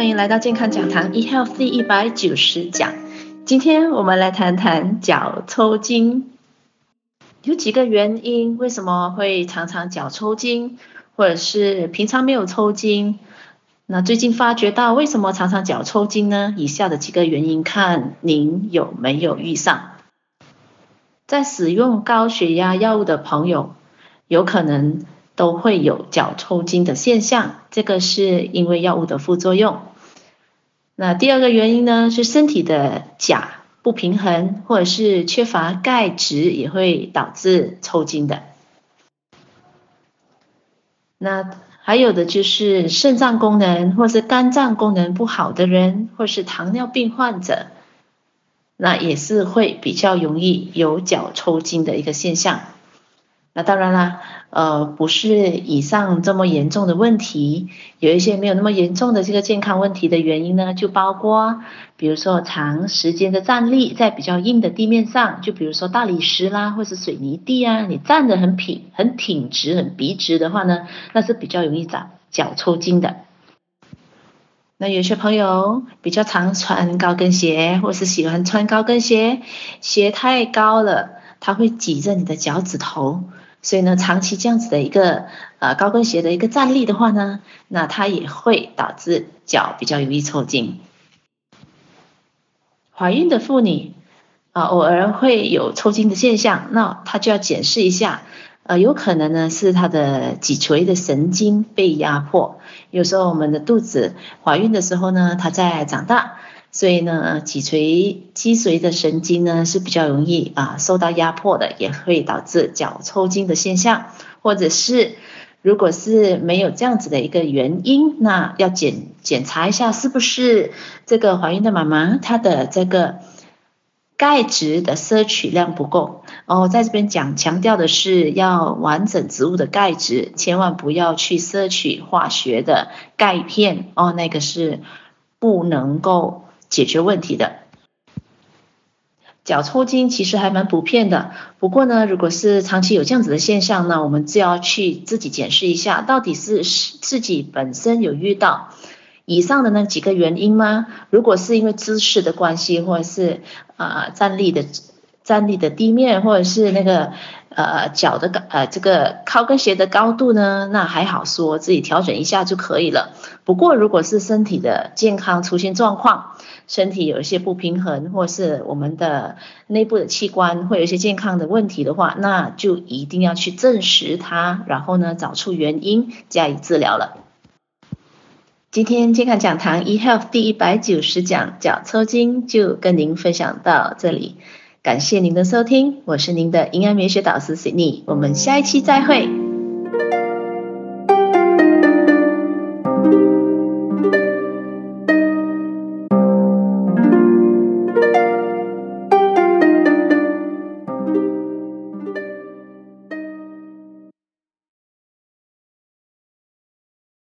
欢迎来到健康讲堂 eHealth 第一百九十讲。今天我们来谈谈脚抽筋。有几个原因，为什么会常常脚抽筋，或者是平常没有抽筋？那最近发觉到为什么常常脚抽筋呢？以下的几个原因，看您有没有遇上。在使用高血压药物的朋友，有可能都会有脚抽筋的现象，这个是因为药物的副作用。那第二个原因呢，是身体的钾不平衡，或者是缺乏钙质，也会导致抽筋的。那还有的就是肾脏功能或是肝脏功能不好的人，或是糖尿病患者，那也是会比较容易有脚抽筋的一个现象。那当然啦，呃，不是以上这么严重的问题，有一些没有那么严重的这个健康问题的原因呢，就包括，比如说长时间的站立在比较硬的地面上，就比如说大理石啦，或是水泥地啊，你站得很平、很挺直、很笔直的话呢，那是比较容易长脚抽筋的。那有些朋友比较常穿高跟鞋，或是喜欢穿高跟鞋，鞋太高了，它会挤着你的脚趾头。所以呢，长期这样子的一个呃高跟鞋的一个站立的话呢，那它也会导致脚比较容易抽筋。怀孕的妇女啊，偶尔会有抽筋的现象，那她就要检视一下，呃，有可能呢是她的脊椎的神经被压迫。有时候我们的肚子怀孕的时候呢，它在长大。所以呢，脊椎脊髓的神经呢是比较容易啊受到压迫的，也会导致脚抽筋的现象。或者是如果是没有这样子的一个原因，那要检检查一下是不是这个怀孕的妈妈她的这个钙质的摄取量不够。哦，在这边讲强调的是要完整植物的钙质，千万不要去摄取化学的钙片哦，那个是不能够。解决问题的脚抽筋其实还蛮普遍的，不过呢，如果是长期有这样子的现象呢，我们就要去自己检视一下，到底是自己本身有遇到以上的那几个原因吗？如果是因为姿势的关系，或者是啊、站立的站立的地面，或者是那个呃脚的高呃这个高跟鞋的高度呢，那还好说自己调整一下就可以了。不过如果是身体的健康出现状况，身体有一些不平衡，或是我们的内部的器官会有一些健康的问题的话，那就一定要去证实它，然后呢，找出原因加以治疗了。今天健康讲堂 eHealth 第一百九十讲脚抽筋就跟您分享到这里，感谢您的收听，我是您的营养美学导师 Sydney，我们下一期再会。